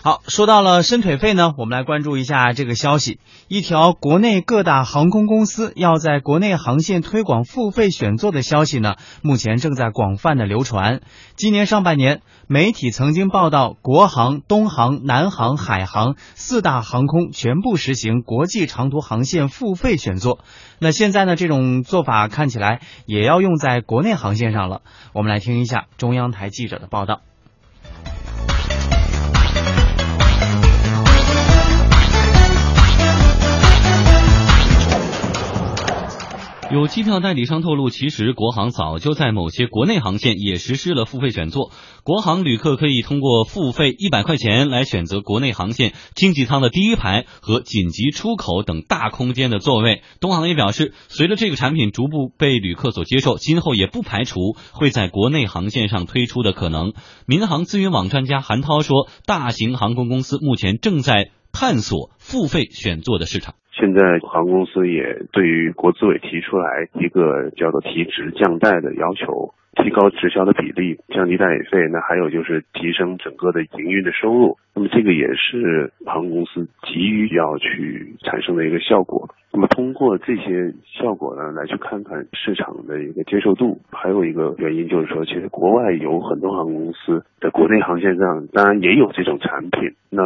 好，说到了伸腿费呢，我们来关注一下这个消息。一条国内各大航空公司要在国内航线推广付费选座的消息呢，目前正在广泛的流传。今年上半年，媒体曾经报道，国航、东航、南航、海航四大航空全部实行国际长途航线付费选座。那现在呢，这种做法看起来也要用在国内航线上了。我们来听一下中央台记者的报道。有机票代理商透露，其实国航早就在某些国内航线也实施了付费选座。国航旅客可以通过付费一百块钱来选择国内航线经济舱的第一排和紧急出口等大空间的座位。东航也表示，随着这个产品逐步被旅客所接受，今后也不排除会在国内航线上推出的可能。民航资源网专家韩涛说，大型航空公司目前正在探索付费选座的市场。现在航空公司也对于国资委提出来一个叫做提职降贷的要求。提高直销的比例，降低代理费，那还有就是提升整个的营运的收入。那么这个也是航空公司急于要去产生的一个效果。那么通过这些效果呢，来去看看市场的一个接受度。还有一个原因就是说，其实国外有很多航空公司在国内航线上，当然也有这种产品。那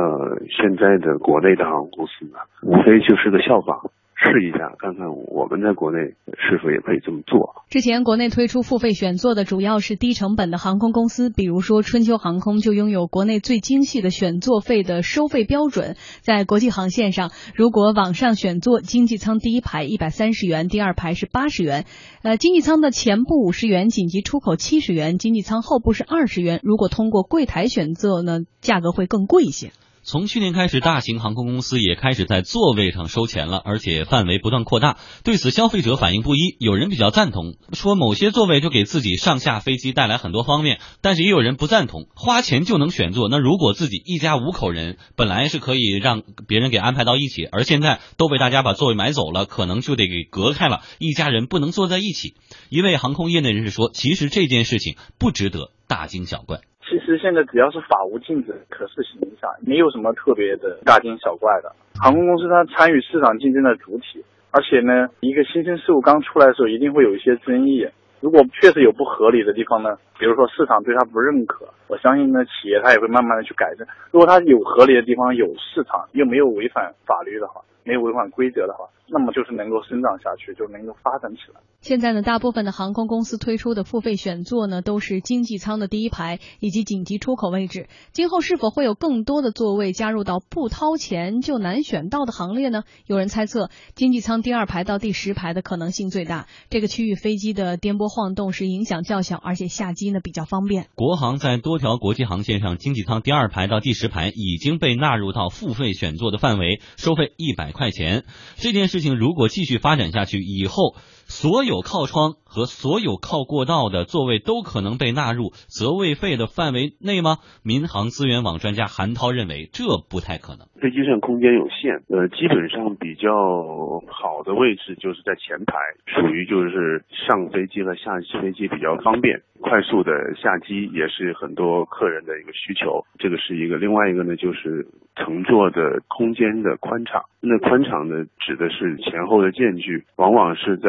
现在的国内的航空公司呢，无非就是个效仿。试一下，看看我们在国内是否也可以这么做。之前国内推出付费选座的主要是低成本的航空公司，比如说春秋航空就拥有国内最精细的选座费的收费标准。在国际航线上，如果网上选座，经济舱第一排一百三十元，第二排是八十元，呃，经济舱的前部五十元，紧急出口七十元，经济舱后部是二十元。如果通过柜台选座呢，价格会更贵一些。从去年开始，大型航空公司也开始在座位上收钱了，而且范围不断扩大。对此，消费者反应不一。有人比较赞同，说某些座位就给自己上下飞机带来很多方便；但是也有人不赞同，花钱就能选座。那如果自己一家五口人，本来是可以让别人给安排到一起，而现在都被大家把座位买走了，可能就得给隔开了，一家人不能坐在一起。一位航空业内人士说：“其实这件事情不值得大惊小怪。”其实现在只要是法无禁止、可试行一下，没有什么特别的大惊小怪的。航空公司它参与市场竞争的主体，而且呢，一个新生事物刚出来的时候，一定会有一些争议。如果确实有不合理的地方呢，比如说市场对它不认可，我相信呢，企业它也会慢慢的去改正。如果它有合理的地方，有市场又没有违反法律的话。没有违反规则的话，那么就是能够生长下去，就能够发展起来。现在呢，大部分的航空公司推出的付费选座呢，都是经济舱的第一排以及紧急出口位置。今后是否会有更多的座位加入到不掏钱就难选到的行列呢？有人猜测，经济舱第二排到第十排的可能性最大。这个区域飞机的颠簸晃动是影响较小，而且下机呢比较方便。国航在多条国际航线上，经济舱第二排到第十排已经被纳入到付费选座的范围，收费一百。块钱这件事情如果继续发展下去，以后所有靠窗和所有靠过道的座位都可能被纳入择位费的范围内吗？民航资源网专家韩涛认为这不太可能。飞机上空间有限，呃，基本上比较好的位置就是在前排，属于就是上飞机和下飞机比较方便。快速的下机也是很多客人的一个需求，这个是一个。另外一个呢，就是乘坐的空间的宽敞。那宽敞呢，指的是前后的间距，往往是在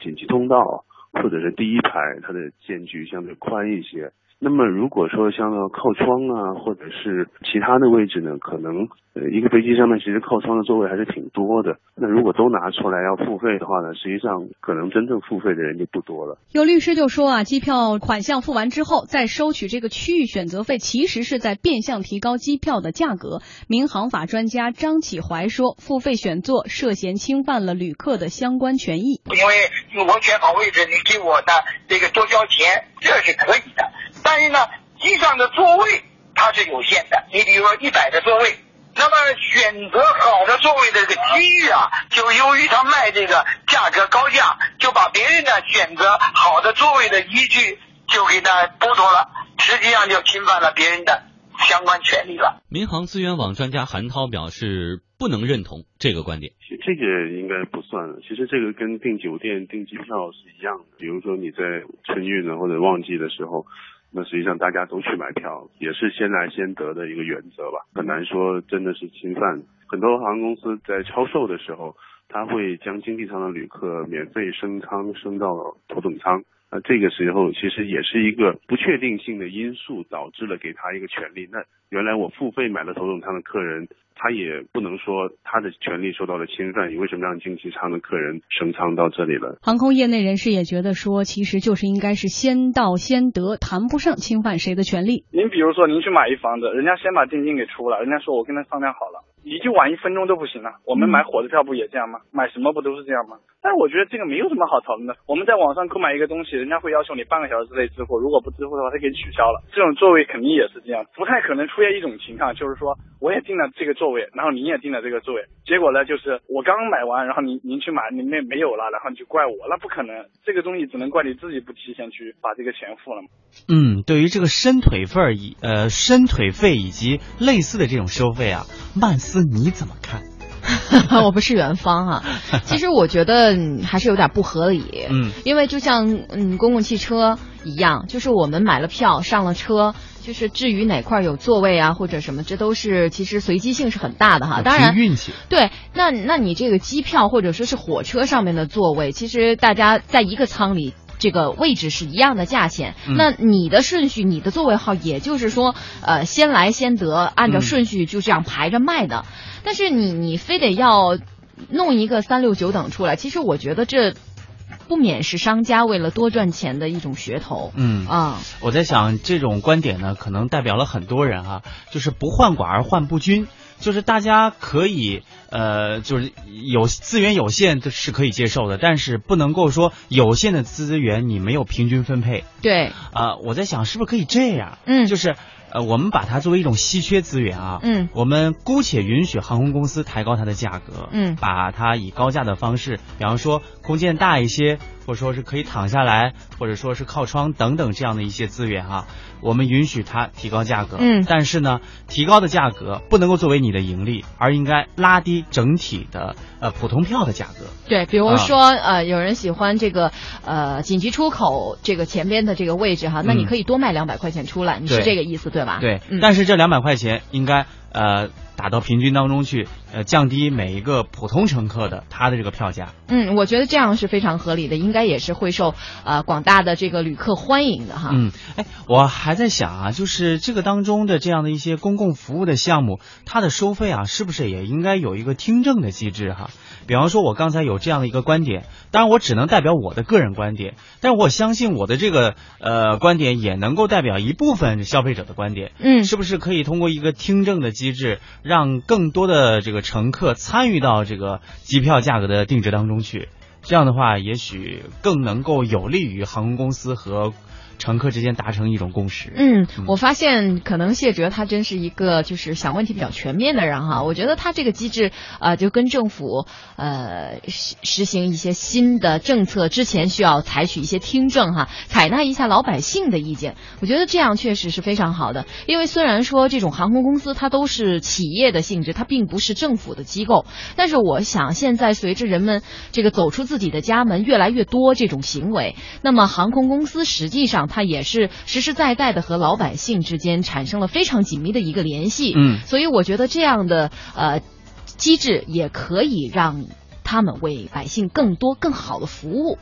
紧急通道或者是第一排，它的间距相对宽一些。那么如果说像靠窗啊，或者是其他的位置呢，可能呃一个飞机上面其实靠窗的座位还是挺多的。那如果都拿出来要付费的话呢，实际上可能真正付费的人就不多了。有律师就说啊，机票款项付完之后再收取这个区域选择费，其实是在变相提高机票的价格。民航法专家张启怀说，付费选座涉嫌侵犯了旅客的相关权益。因为我选好位置，你给我的这个多交钱，这是可以的。但是呢，机上的座位它是有限的。你比如说一百个座位，那么选择好的座位的这个机遇啊，就由于他卖这个价格高价，就把别人的选择好的座位的依据就给他剥夺了，实际上就侵犯了别人的相关权利了。民航资源网专家韩涛表示不能认同这个观点。这个应该不算了。其实这个跟订酒店、订机票是一样的。比如说你在春运呢或者旺季的时候。那实际上大家都去买票，也是先来先得的一个原则吧，很难说真的是侵犯。很多航空公司在超售的时候，他会将经济舱的旅客免费升舱升到头等舱。那这个时候其实也是一个不确定性的因素，导致了给他一个权利。那原来我付费买了头等舱的客人，他也不能说他的权利受到了侵犯。你为什么让经济舱的客人升舱到这里了？航空业内人士也觉得说，其实就是应该是先到先得，谈不上侵犯谁的权利。您比如说，您去买一房子，人家先把定金给出了，人家说我跟他商量好了。你就晚一分钟都不行了。我们买火车票不也这样吗？买什么不都是这样吗？但是我觉得这个没有什么好讨论的。我们在网上购买一个东西，人家会要求你半个小时之内支付，如果不支付的话，他给你取消了。这种座位肯定也是这样，不太可能出现一种情况，就是说我也订了这个座位，然后您也订了这个座位，结果呢就是我刚买完，然后您您去买，您那没有了，然后你就怪我，那不可能。这个东西只能怪你自己不提前去把这个钱付了嘛。嗯，对于这个伸腿费以呃伸腿费以及类似的这种收费啊，曼斯你怎么看？我不是元芳哈，其实我觉得还是有点不合理。嗯，因为就像嗯公共汽车一样，就是我们买了票上了车，就是至于哪块有座位啊或者什么，这都是其实随机性是很大的哈。当然运气。对，那那你这个机票或者说是火车上面的座位，其实大家在一个舱里。这个位置是一样的价钱，那你的顺序，你的座位号，也就是说，呃，先来先得，按照顺序就这样排着卖的。但是你你非得要弄一个三六九等出来，其实我觉得这不免是商家为了多赚钱的一种噱头。嗯啊，我在想这种观点呢，可能代表了很多人啊，就是不患寡而患不均。就是大家可以，呃，就是有资源有限的是可以接受的，但是不能够说有限的资源你没有平均分配。对，啊，我在想是不是可以这样？嗯，就是。呃，我们把它作为一种稀缺资源啊，嗯，我们姑且允许航空公司抬高它的价格，嗯，把它以高价的方式，比方说空间大一些，或者说是可以躺下来，或者说是靠窗等等这样的一些资源哈，我们允许它提高价格，嗯，但是呢，提高的价格不能够作为你的盈利，而应该拉低整体的呃普通票的价格。对，比如说呃，有人喜欢这个呃紧急出口这个前边的这个位置哈，那你可以多卖两百块钱出来，你是这个意思对吧？对，但是这两百块钱应该呃打到平均当中去，呃降低每一个普通乘客的他的这个票价。嗯，我觉得这样是非常合理的，应该也是会受呃广大的这个旅客欢迎的哈。嗯，哎，我还在想啊，就是这个当中的这样的一些公共服务的项目，它的收费啊，是不是也应该有一个听证的机制哈？比方说，我刚才有这样的一个观点，当然我只能代表我的个人观点，但是我相信我的这个呃观点也能够代表一部分消费者的观点。嗯，是不是可以通过一个听证的机制，让更多的这个乘客参与到这个机票价格的定制当中去？这样的话，也许更能够有利于航空公司和。乘客之间达成一种共识。嗯，我发现可能谢哲他真是一个就是想问题比较全面的人哈。我觉得他这个机制啊，就跟政府呃实实行一些新的政策之前，需要采取一些听证哈，采纳一下老百姓的意见。我觉得这样确实是非常好的。因为虽然说这种航空公司它都是企业的性质，它并不是政府的机构，但是我想现在随着人们这个走出自己的家门越来越多这种行为，那么航空公司实际上。它也是实实在在的和老百姓之间产生了非常紧密的一个联系，嗯，所以我觉得这样的呃机制也可以让他们为百姓更多更好的服务。